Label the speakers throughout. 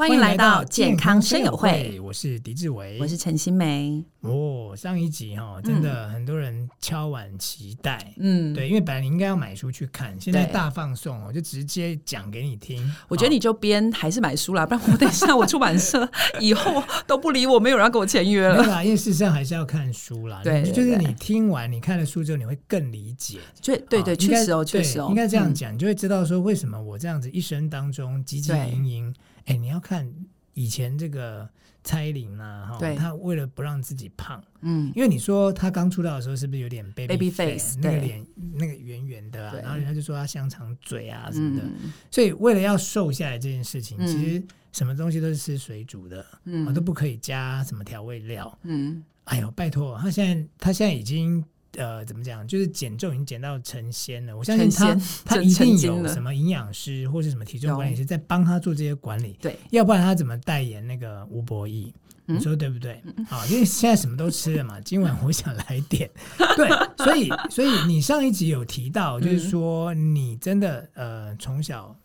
Speaker 1: 欢迎来到健康生友会，
Speaker 2: 我是狄志伟，
Speaker 1: 我是陈新梅。
Speaker 2: 哦，上一集哈、哦，真的很多人敲碗期待，嗯，对，因为本来你应该要买书去看，现在大放送，我就直接讲给你听。
Speaker 1: 我觉得你就编还是买书啦，不然我等一下我出版社以后都不理我，没有人要跟我签约了。
Speaker 2: 对啦，因为事实上还是要看书啦。对，就是你听完你看了书之后，你会更理解。
Speaker 1: 对对对，确实哦，确实哦，
Speaker 2: 应该这样讲，你就会知道说为什么我这样子一生当中汲汲营营。哎，你要看以前这个蔡依林啊，哈，她为了不让自己胖，嗯，因为你说她刚出道的时候是不是有点 baby, baby face，那个脸那个圆圆的啊，然后人家就说她香肠嘴啊什么的，嗯，所以为了要瘦下来这件事情，嗯，其实什么东西都是吃水煮的，嗯，都不可以加什么调味料，嗯，哎呦，拜托，她现在她现在已经。呃，怎么讲？就是减重已经减到成仙了。我相信他，他一定有什么营养师或是什么体重管理师在帮他做这些管理。对，要不然他怎么代言那个吴柏毅？你说对不对？啊，因为现在什么都吃了嘛。今晚我想来点。对，所以所以你上一集有提到，就是说你真的呃从小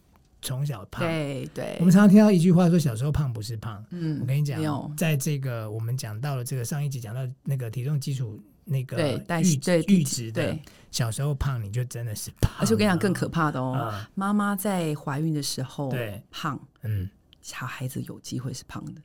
Speaker 2: 从小胖。对对。我们常常听到一句话说，小时候胖不是胖。嗯，我跟你讲，在这个我们讲到了这个上一集讲到那个体重基础。那个阈阈值的，小时候胖你就真的是胖，
Speaker 1: 而且我跟你讲更可怕的哦，妈妈在怀孕的时候胖，嗯，小孩子有机会是胖的。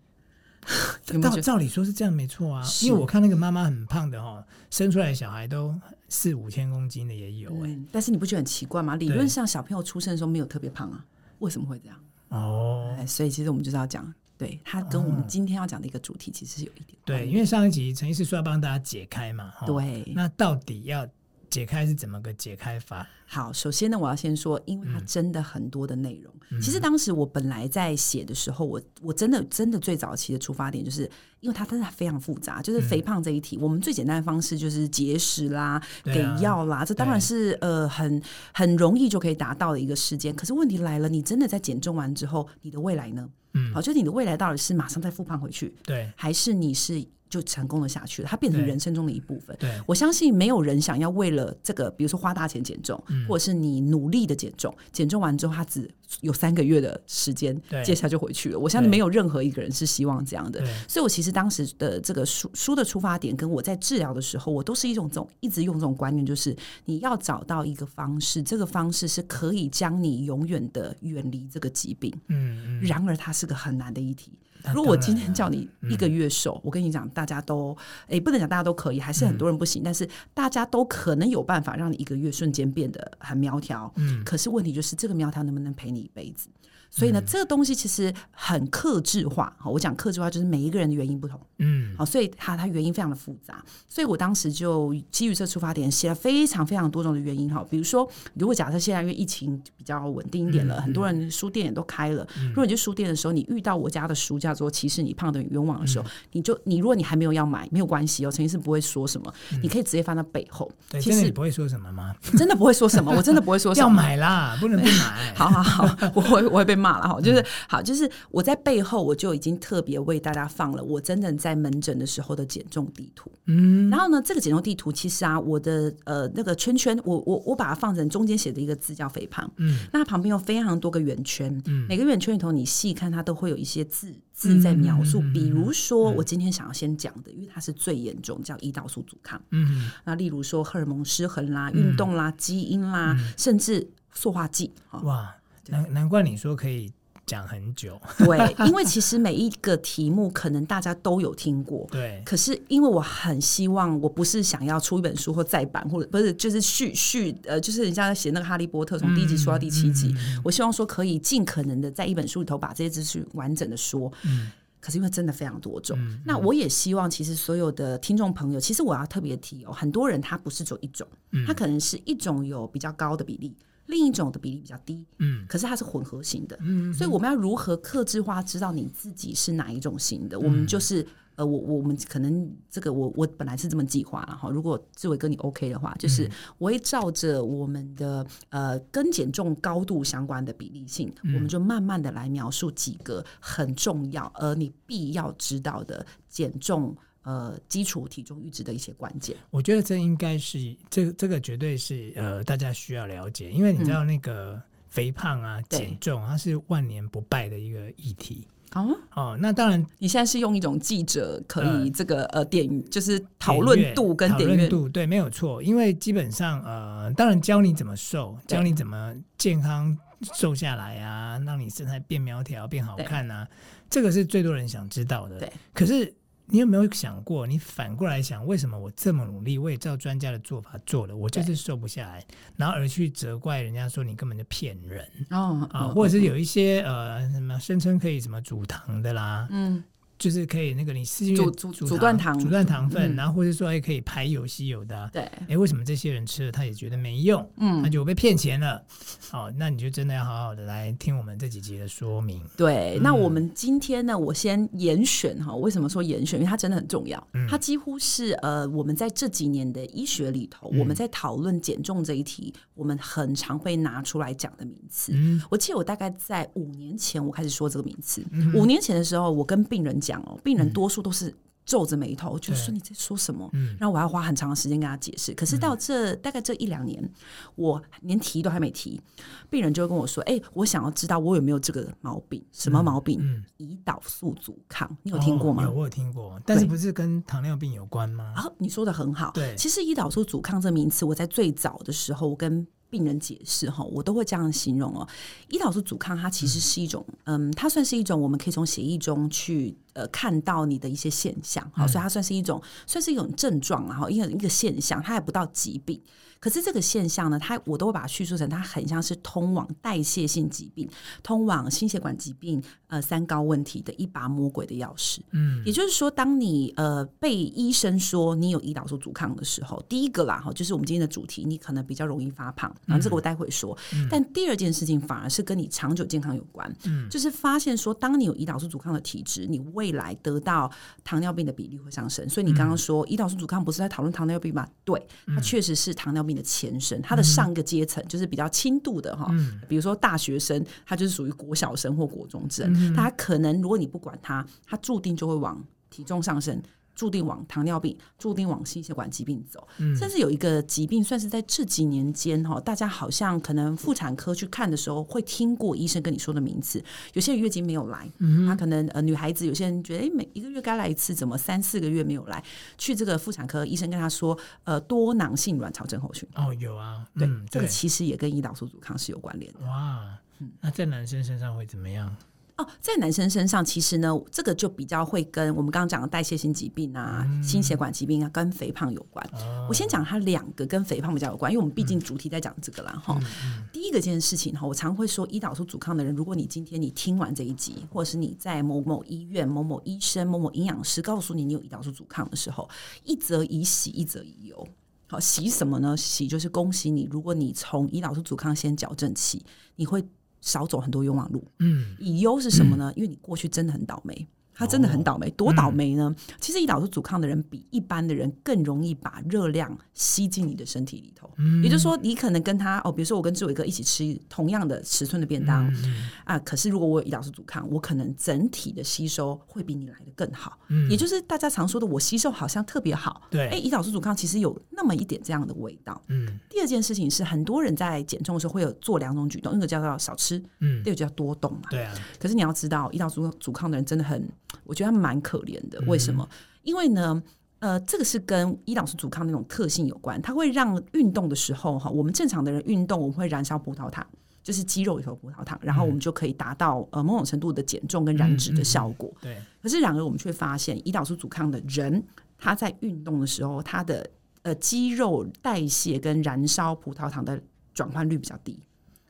Speaker 2: 照照理说是这样没错啊，因为我看那个妈妈很胖的哦，生出来小孩都四五千公斤的也有哎。
Speaker 1: 但是你不觉得很奇怪吗？理论上小朋友出生的时候没有特别胖啊，为什么会这样？哦，所以其实我们就是要讲。对，它跟我们今天要讲的一个主题其实是有一点、嗯、
Speaker 2: 对，因为上一集陈医师说要帮大家解开嘛，对，那到底要解开是怎么个解开法？
Speaker 1: 好，首先呢，我要先说，因为它真的很多的内容。嗯、其实当时我本来在写的时候，我我真的真的最早期的出发点，就是因为它真的非常复杂。就是肥胖这一题，嗯、我们最简单的方式就是节食啦，啊、给药啦，这当然是呃很很容易就可以达到的一个时间。可是问题来了，你真的在减重完之后，你的未来呢？嗯，好，就是你的未来到底是马上再复胖回去，对，还是你是？就成功的下去了，它变成人生中的一部分。对，我相信没有人想要为了这个，比如说花大钱减重，嗯、或者是你努力的减重，减重完之后，他只有三个月的时间，接下来就回去了。我相信没有任何一个人是希望这样的。所以我其实当时的这个书书的出发点，跟我在治疗的时候，我都是一种这种一直用这种观念，就是你要找到一个方式，这个方式是可以将你永远的远离这个疾病。嗯嗯。然而，它是个很难的议题。如果我今天叫你一个月瘦，嗯、我跟你讲，大家都诶不能讲大家都可以，还是很多人不行，嗯、但是大家都可能有办法让你一个月瞬间变得很苗条。嗯，可是问题就是这个苗条能不能陪你一辈子？所以呢，这个东西其实很克制化。好，我讲克制化就是每一个人的原因不同。嗯，好，所以它它原因非常的复杂。所以我当时就基于这出发点，写了非常非常多种的原因。哈，比如说，如果假设现在因为疫情比较稳定一点了，很多人书店也都开了。如果你去书店的时候，你遇到我家的书叫做《其实你胖得很冤枉》的时候，你就你如果你还没有要买，没有关系哦，陈医师不会说什么，你可以直接放到背后。
Speaker 2: 对其实你不会说什么吗？
Speaker 1: 真的不会说什么，我真的不会说什么。
Speaker 2: 要买啦，不能不买。
Speaker 1: 好好好，我会我会被骂了哈，就是。好，就是我在背后我就已经特别为大家放了我真正在门诊的时候的减重地图。嗯，然后呢，这个减重地图其实啊，我的呃那个圈圈，我我我把它放成中间写的一个字叫肥胖。嗯，那旁边有非常多个圆圈，嗯，每个圆圈里头你细看它都会有一些字字在描述，比如说我今天想要先讲的，因为它是最严重，叫胰岛素阻抗。嗯，那例如说荷尔蒙失衡啦、运动啦、基因啦，甚至塑化剂。
Speaker 2: 哇，难难怪你说可以。讲很久，
Speaker 1: 对，因为其实每一个题目可能大家都有听过，对。可是因为我很希望，我不是想要出一本书或再版，或者不是就是续续呃，就是人家写那个《哈利波特》从第一集说到第七集，我希望说可以尽可能的在一本书里头把这些资讯完整的说。嗯。可是因为真的非常多种，那我也希望其实所有的听众朋友，其实我要特别提哦，很多人他不是走一种，嗯、他可能是一种有比较高的比例。另一种的比例比较低，嗯，可是它是混合型的，嗯，所以我们要如何克制化，知道你自己是哪一种型的？嗯、我们就是，呃，我我们可能这个我我本来是这么计划了哈。如果志伟哥你 OK 的话，就是我会照着我们的呃跟减重高度相关的比例性，嗯、我们就慢慢的来描述几个很重要而你必要知道的减重。呃，基础体重阈值的一些关键，
Speaker 2: 我觉得这应该是这这个绝对是呃大家需要了解，因为你知道那个肥胖啊、减、嗯、重，它是万年不败的一个议题。哦哦，那当然，
Speaker 1: 你现在是用一种记者可以这个呃点，就是讨论度跟点阅
Speaker 2: 度，对，没有错。因为基本上呃，当然教你怎么瘦，教你怎么健康瘦下来啊，让你身材变苗条、变好看啊，这个是最多人想知道的。对，可是。你有没有想过，你反过来想，为什么我这么努力，我也照专家的做法做了，我就是瘦不下来，然后而去责怪人家说你根本就骗人。哦啊，或者是有一些呃什么声称可以什么煮糖的啦，嗯。就是可以那个你是
Speaker 1: 阻阻阻断糖
Speaker 2: 阻断糖分，然后或者说也可以排有吸有的。
Speaker 1: 对，
Speaker 2: 哎，为什么这些人吃了他也觉得没用？嗯，那就被骗钱了。哦，那你就真的要好好的来听我们这几集的说明。
Speaker 1: 对，那我们今天呢，我先严选哈。为什么说严选？因为它真的很重要。它几乎是呃，我们在这几年的医学里头，我们在讨论减重这一题，我们很常会拿出来讲的名词。我记得我大概在五年前我开始说这个名词。五年前的时候，我跟病人讲。讲哦，病人多数都是皱着眉头，就说你在说什么？嗯，然后我要花很长的时间跟他解释。可是到这大概这一两年，我连提都还没提，病人就会跟我说：“哎，我想要知道我有没有这个毛病？什么毛病？胰岛素阻抗，你有听过吗？
Speaker 2: 有，我有听过，但是不是跟糖尿病有关吗？
Speaker 1: 啊，你说的很好。对，其实胰岛素阻抗这名词，我在最早的时候我跟病人解释哈，我都会这样形容哦。胰岛素阻抗它其实是一种，嗯，嗯，它算是一种我们可以从血液中去呃看到你的一些现象，好，所以它算是一种算是一种症状，然后一个一个现象，它还不到疾病。可是这个现象呢，它我都会把它叙述成它很像是通往代谢性疾病、通往心血管疾病、呃三高问题的一把魔鬼的钥匙。嗯，也就是说，当你呃被医生说你有胰岛素阻抗的时候，第一个啦哈，就是我们今天的主题，你可能比较容易发胖，然后这个我待会说。嗯，但第二件事情反而是跟你长久健康有关。嗯，就是发现说，当你有胰岛素阻抗的体质，你未来得到糖尿病的比例会上升。所以你刚刚说胰岛素阻抗不是在讨论糖尿病吗？对，它确实是糖尿病的前身，它的上一个阶层就是比较轻度的哈，嗯、比如说大学生，他就是属于国小生或国中生，嗯、他可能如果你不管他，他注定就会往体重上升。注定往糖尿病，注定往心血管疾病走。嗯，甚至有一个疾病，算是在这几年间哈，大家好像可能妇产科去看的时候，会听过医生跟你说的名字。有些人月经没有来，嗯，他可能呃女孩子，有些人觉得哎，每一个月该来一次，怎么三四个月没有来？去这个妇产科，医生跟他说，呃，多囊性卵巢症候群。
Speaker 2: 哦，有啊，
Speaker 1: 对这个其实也跟胰岛素阻抗是有关联的。
Speaker 2: 哇，那在男生身上会怎么样？
Speaker 1: 哦，在男生身上，其实呢，这个就比较会跟我们刚刚讲的代谢性疾病啊、嗯、心血管疾病啊，跟肥胖有关。哦、我先讲它两个跟肥胖比较有关，因为我们毕竟主题在讲这个啦。哈、嗯，第一个件事情哈，我常会说，胰岛素阻抗的人，如果你今天你听完这一集，或者是你在某某医院、某某医生、某某营养师告诉你你有胰岛素阻抗的时候，一则以喜，一则以忧。好，喜什么呢？喜就是恭喜你，如果你从胰岛素阻抗先矫正起，你会。少走很多冤枉路。嗯，以忧是什么呢？嗯、因为你过去真的很倒霉。他真的很倒霉，哦、多倒霉呢？嗯、其实胰岛素阻抗的人比一般的人更容易把热量吸进你的身体里头。嗯、也就是说，你可能跟他哦，比如说我跟志伟哥一起吃同样的尺寸的便当、嗯、啊，可是如果我有胰岛素阻抗，我可能整体的吸收会比你来的更好。嗯、也就是大家常说的，我吸收好像特别好。对，哎，胰岛素阻抗其实有那么一点这样的味道。嗯。第二件事情是，很多人在减重的时候会有做两种举动，一个叫做少吃，嗯，第二个叫多动嘛。对啊。可是你要知道，胰岛素阻抗的人真的很。我觉得他们蛮可怜的，为什么？嗯、因为呢，呃，这个是跟胰岛素阻抗那种特性有关，它会让运动的时候哈，我们正常的人运动，我们会燃烧葡萄糖，就是肌肉里头葡萄糖，然后我们就可以达到呃某种程度的减重跟燃脂的效果。嗯嗯、对。可是然而我们却发现，胰岛素阻抗的人，他在运动的时候，他的呃肌肉代谢跟燃烧葡萄糖的转换率比较低。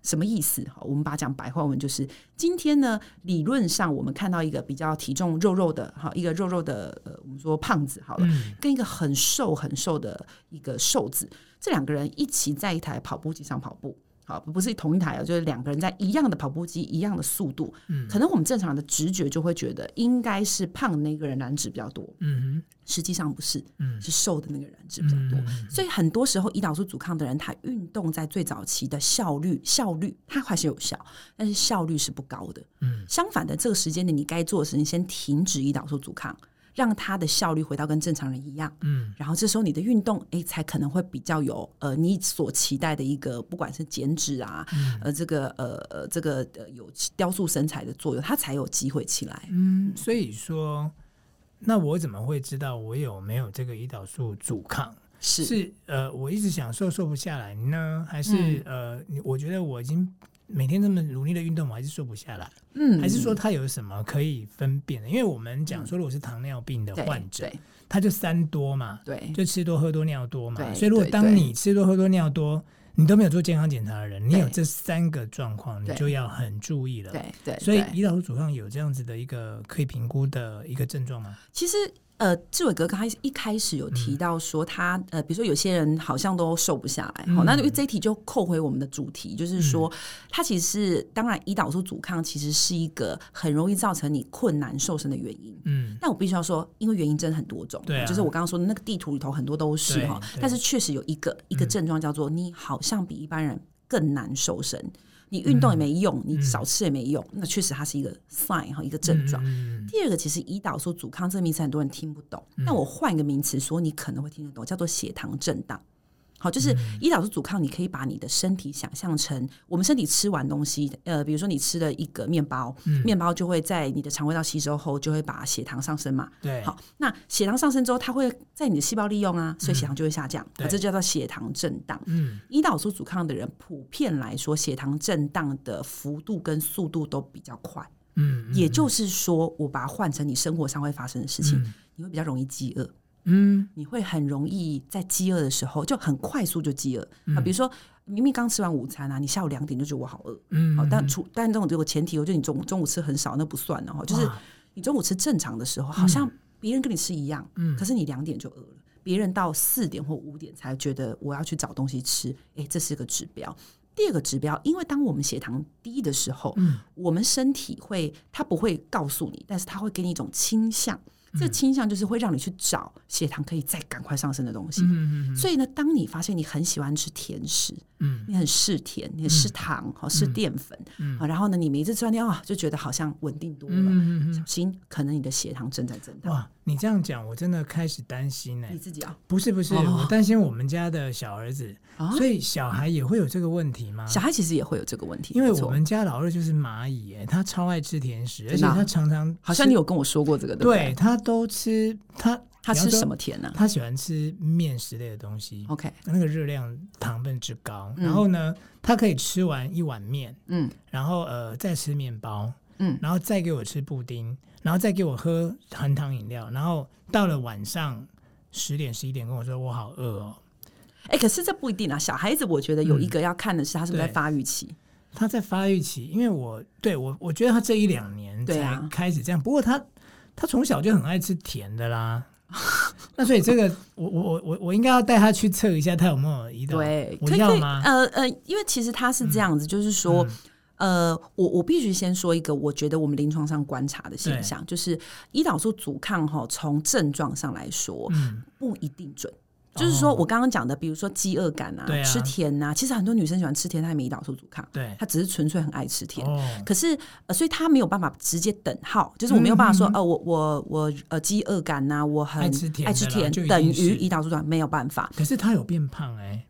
Speaker 1: 什么意思？哈，我们把它讲白话文，就是今天呢，理论上我们看到一个比较体重肉肉的，哈，一个肉肉的，呃，我们说胖子好了，嗯、跟一个很瘦很瘦的一个瘦子，这两个人一起在一台跑步机上跑步。不是同一台，就是两个人在一样的跑步机，一样的速度。嗯，可能我们正常的直觉就会觉得，应该是胖的那个人燃脂比较多。嗯，实际上不是，嗯，是瘦的那个人燃脂比较多。嗯、所以很多时候，胰岛素阻抗的人，他运动在最早期的效率，效率他还是有效，但是效率是不高的。嗯，相反的，这个时间点你该做的事情，先停止胰岛素阻抗。让它的效率回到跟正常人一样。嗯，然后这时候你的运动，哎，才可能会比较有呃你所期待的一个，不管是减脂啊，嗯、呃这个呃呃这个呃有雕塑身材的作用，它才有机会起来。
Speaker 2: 嗯，所以说，那我怎么会知道我有没有这个胰岛素阻抗？
Speaker 1: 是
Speaker 2: 是呃，我一直想瘦瘦不下来呢，还是、嗯、呃，我觉得我已经。每天这么努力的运动，我还是瘦不下来。嗯，还是说他有什么可以分辨的？因为我们讲说，如果是糖尿病的患者，嗯、他就三多嘛，
Speaker 1: 对，
Speaker 2: 就吃多喝多尿多嘛。所以如果当你吃多喝多尿多，你都没有做健康检查的人，你有这三个状况，你就要很注意了。
Speaker 1: 对对，
Speaker 2: 所以胰岛素阻抗有这样子的一个可以评估的一个症状吗？
Speaker 1: 其实。呃，志伟哥刚开一开始有提到说他，他、嗯、呃，比如说有些人好像都瘦不下来，好、嗯，那因为这一题就扣回我们的主题，就是说，他、嗯、其实是当然，胰岛素阻抗其实是一个很容易造成你困难瘦身的原因。嗯，但我必须要说，因为原因真的很多种，对、啊，就是我刚刚说的那个地图里头很多都是哈，但是确实有一个一个症状叫做你好像比一般人更难瘦身。你运动也没用，嗯、你少吃也没用，嗯、那确实它是一个 sign 哈，一个症状。嗯、第二个，其实胰岛素阻抗这个名词很多人听不懂，那、嗯、我换一个名词说，你可能会听得懂，叫做血糖震荡。好，就是胰岛素阻抗，你可以把你的身体想象成我们身体吃完东西，呃，比如说你吃了一个面包，嗯、面包就会在你的肠胃道吸收后，就会把血糖上升嘛。对，好，那血糖上升之后，它会在你的细胞利用啊，所以血糖就会下降，嗯、这叫做血糖震荡。嗯，胰岛素阻抗的人普遍来说，血糖震荡的幅度跟速度都比较快。嗯，嗯，也就是说，我把它换成你生活上会发生的事情，嗯、你会比较容易饥饿。嗯，你会很容易在饥饿的时候就很快速就饥饿、嗯、啊。比如说，明明刚吃完午餐啊，你下午两点就觉得我好饿。嗯，好，但除但这种这个前提，我觉得你中中午吃很少，那不算的哈。就是你中午吃正常的时候，好像别人跟你吃一样，嗯，可是你两点就饿了。别人到四点或五点才觉得我要去找东西吃，哎，这是个指标。第二个指标，因为当我们血糖低的时候，嗯，我们身体会，它不会告诉你，但是它会给你一种倾向。这倾向就是会让你去找血糖可以再赶快上升的东西，嗯、所以呢，当你发现你很喜欢吃甜食，嗯，你很嗜甜，你很嗜糖，好嗜淀粉，嗯，然后呢，你每一次吃完掉啊，就觉得好像稳定多了，嗯、小心可能你的血糖正在增大。哇，
Speaker 2: 你这样讲，我真的开始担心呢。
Speaker 1: 你自己啊？
Speaker 2: 不是不是，哦、我担心我们家的小儿子，哦、所以小孩也会有这个问题吗？
Speaker 1: 小孩其实也会有这个问题，
Speaker 2: 因为我们家老二就是蚂蚁，哎，他超爱吃甜食，而且他常常
Speaker 1: 好像你有跟我说过这个，对不对？
Speaker 2: 对他。都吃他，
Speaker 1: 他吃什么甜呢、啊？
Speaker 2: 他喜欢吃面食类的东西。
Speaker 1: OK，
Speaker 2: 那个热量糖分之高。嗯、然后呢，他可以吃完一碗面，嗯，然后呃再吃面包，嗯，然后再给我吃布丁，然后再给我喝含糖饮料，然后到了晚上十点十一点跟我说我好饿哦。
Speaker 1: 哎、欸，可是这不一定啊。小孩子我觉得有一个要看的是他是不是在发育期。
Speaker 2: 他在发育期，因为我对我我觉得他这一两年才开始这样。啊、不过他。他从小就很爱吃甜的啦，那所以这个我我我我应该要带他去测一下，他有没有胰岛？
Speaker 1: 对，
Speaker 2: 我要吗？
Speaker 1: 呃呃，因为其实他是这样子，嗯、就是说，嗯、呃，我我必须先说一个，我觉得我们临床上观察的现象，就是胰岛素阻抗哈，从症状上来说，嗯、不一定准。就是说，我刚刚讲的，比如说饥饿感啊，吃甜啊，其实很多女生喜欢吃甜，她也没胰岛素阻抗，对，她只是纯粹很爱吃甜。可是，呃，所以她没有办法直接等号，就是我没有办法说，呃，我我我呃饥饿感呐，我很爱吃甜，爱吃甜等于胰岛素阻抗，没有办法。
Speaker 2: 可是她有变胖哎。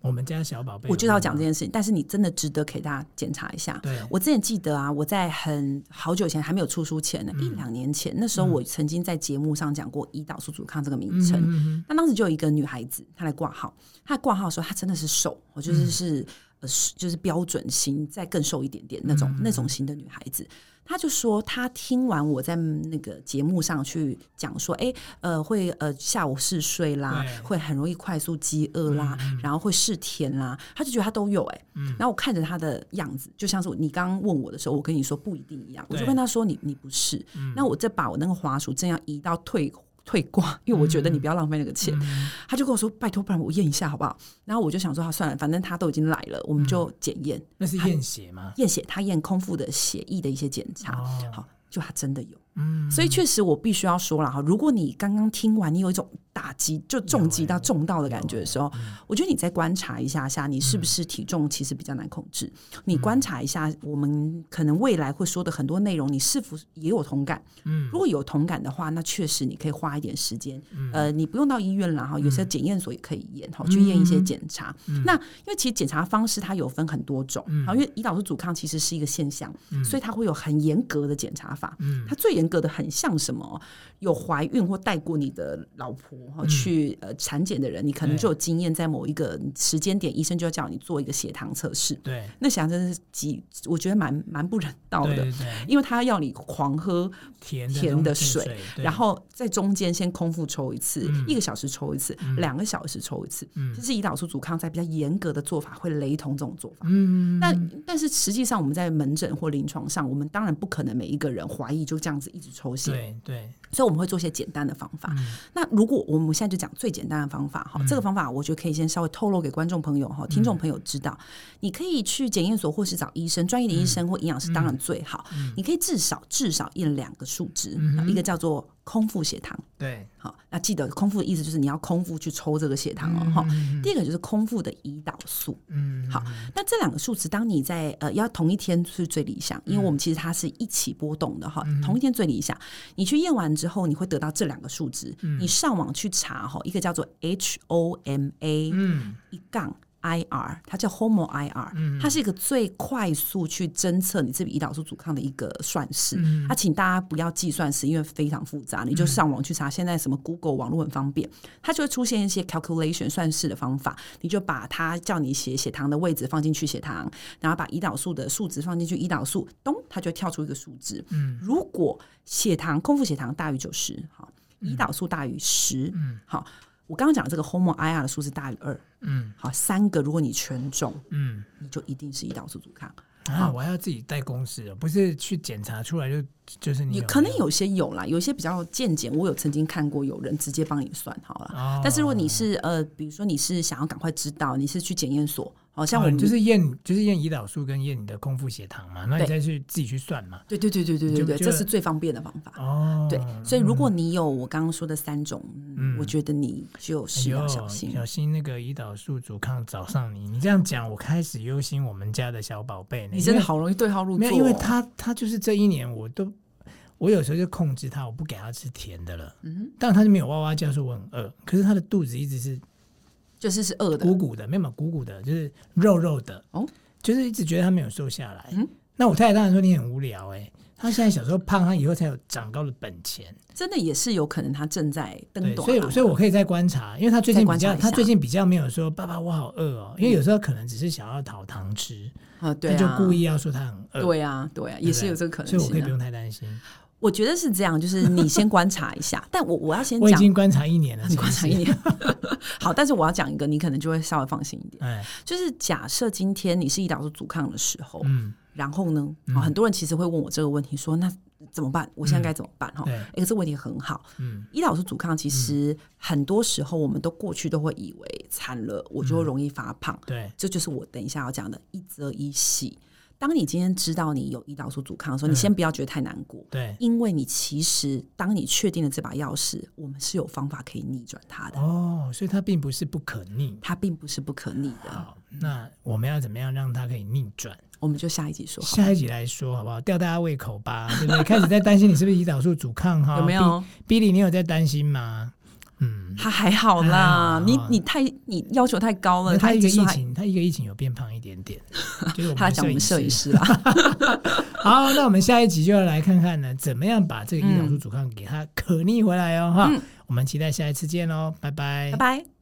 Speaker 2: 我们家小宝贝，
Speaker 1: 我就要讲这件事情，但是你真的值得给大家检查一下。对，我之前记得啊，我在很好久以前还没有出书前呢，嗯、一两年前，那时候我曾经在节目上讲过胰岛素阻抗这个名称。那、嗯嗯、当时就有一个女孩子，她来挂号，她来挂号的时候，她真的是瘦，我就是是、嗯、呃，就是标准型再更瘦一点点那种、嗯、那种型的女孩子。她就说，她听完我在那个节目上去讲说，哎，呃，会呃下午嗜睡啦，会很容易快速饥饿啦，嗯、然后会嗜甜啦，她就觉得她都有哎，嗯、然后我看着她的样子，就像是你刚刚问我的时候，我跟你说不一定一样，我就跟她说你你不是，嗯、那我再把我那个滑鼠正要移到退。退挂，因为我觉得你不要浪费那个钱。嗯、他就跟我说：“拜托，不然我验一下好不好？”然后我就想说：“他算了，反正他都已经来了，我们就检验。嗯”
Speaker 2: 那是验血吗？
Speaker 1: 验血，他验空腹的血液的一些检查。哦、好，就他真的有。嗯，所以确实我必须要说了哈，如果你刚刚听完，你有一种。打击就重击到重到的感觉的时候，我觉得你再观察一下下，你是不是体重其实比较难控制？你观察一下，我们可能未来会说的很多内容，你是否也有同感？嗯，如果有同感的话，那确实你可以花一点时间。呃，你不用到医院了哈，有些检验所也可以验哈，去验一些检查。那因为其实检查方式它有分很多种，好，因为胰岛素阻抗其实是一个现象，所以它会有很严格的检查法。嗯，它最严格的很像什么？有怀孕或带过你的老婆。去呃产检的人，你可能就有经验，在某一个时间点，医生就要叫你做一个血糖测试。对，那血糖真是极，我觉得蛮蛮不人道的，因为他要你狂喝甜甜的水，然后在中间先空腹抽一次，一个小时抽一次，两个小时抽一次。这是胰岛素阻抗在比较严格的做法，会雷同这种做法。嗯，但但是实际上我们在门诊或临床上，我们当然不可能每一个人怀疑就这样子一直抽血。对对。所以我们会做一些简单的方法。嗯、那如果我们现在就讲最简单的方法哈，嗯、这个方法我觉得可以先稍微透露给观众朋友哈、听众朋友知道。嗯、你可以去检验所或是找医生，专业的医生或营养师当然最好。你可以至少至少验两个数值，嗯、一个叫做。空腹血糖，对，好，那记得空腹的意思就是你要空腹去抽这个血糖哦，哈、嗯。第二个就是空腹的胰岛素，嗯，好，那这两个数值，当你在呃要同一天是最理想，因为我们其实它是一起波动的哈，嗯、同一天最理想。你去验完之后，你会得到这两个数值，嗯、你上网去查哈，一个叫做 HOMA，嗯，一杠。IR，它叫 HOMO IR，它是一个最快速去侦测你这个胰岛素阻抗的一个算式。它请大家不要计算式，因为非常复杂，你就上网去查。现在什么 Google 网络很方便，它就会出现一些 calculation 算式的方法。你就把它叫你写血糖的位置放进去血糖，然后把胰岛素的数值放进去胰岛素，咚，它就会跳出一个数值。嗯如果血糖空腹血糖大于九十，好，胰岛素大于十，嗯好。我刚刚讲的这个 Homo IR 的数字大于二，嗯，好，三个如果你全中，嗯，你就一定是胰岛素阻抗。
Speaker 2: 啊，我还要自己带公式，不是去检查出来就就是你有有？
Speaker 1: 可能有些有啦，有些比较健检，我有曾经看过有人直接帮你算好了。哦，但是如果你是呃，比如说你是想要赶快知道，你是去检验所。好像我们
Speaker 2: 就是验，就是验胰岛素跟验你的空腹血糖嘛，那你再去自己去算嘛。
Speaker 1: 对对对对对对对，这是最方便的方法。哦，对，所以如果你有我刚刚说的三种，嗯，我觉得你就是要小心，
Speaker 2: 小心那个胰岛素阻抗找上你。你这样讲，我开始忧心我们家的小宝贝。
Speaker 1: 你真的好容易对号入座。
Speaker 2: 没有，因为他他就是这一年，我都我有时候就控制他，我不给他吃甜的了。嗯，但他就没有哇哇叫，说我很饿，可是他的肚子一直是。
Speaker 1: 就是是饿的，
Speaker 2: 鼓鼓的，没有嘛鼓鼓的，就是肉肉的哦，就是一直觉得他没有瘦下来。嗯，那我太太当然说你很无聊哎、欸，他现在小时候胖，他以后才有长高的本钱。
Speaker 1: 真的也是有可能他正在登短，
Speaker 2: 所以所以我可以再观察，因为他最近比较，他最近比较没有说爸爸我好饿哦，因为有时候可能只是想要讨糖吃啊，对，他就故意要说他很饿，
Speaker 1: 对呀对呀，也是有这个可能，
Speaker 2: 所以我可以不用太担心。
Speaker 1: 我觉得是这样，就是你先观察一下，但我我要先讲，
Speaker 2: 我已经观察一年了，
Speaker 1: 你观察一年，好，但是我要讲一个，你可能就会稍微放心一点，哎，就是假设今天你是胰岛素阻抗的时候，嗯，然后呢，很多人其实会问我这个问题，说那怎么办？我现在该怎么办？哈，对，哎，这个问题很好，嗯，胰岛素阻抗其实很多时候我们都过去都会以为惨了，我就会容易发胖，对，这就是我等一下要讲的一则一喜。当你今天知道你有胰岛素阻抗的时候，你先不要觉得太难过，对，因为你其实当你确定了这把钥匙，我们是有方法可以逆转它的
Speaker 2: 哦，所以它并不是不可逆，
Speaker 1: 它并不是不可逆的。
Speaker 2: 好，那我们要怎么样让它可以逆转？
Speaker 1: 我们就下一集说，
Speaker 2: 下一集来说好不好？吊大家胃口吧，对不对？开始在担心你是不是胰岛素阻抗哈？有没有？Billy，你有在担心吗？嗯，
Speaker 1: 他还好啦，你你太你要求太高了。
Speaker 2: 他一个疫情，他一个疫情有变胖一点点，就是
Speaker 1: 他讲我们摄影师啦。
Speaker 2: 好，那我们下一集就要来看看呢，怎么样把这个胰岛素阻抗给他可逆回来哦哈。我们期待下一次见喽，拜拜，
Speaker 1: 拜拜。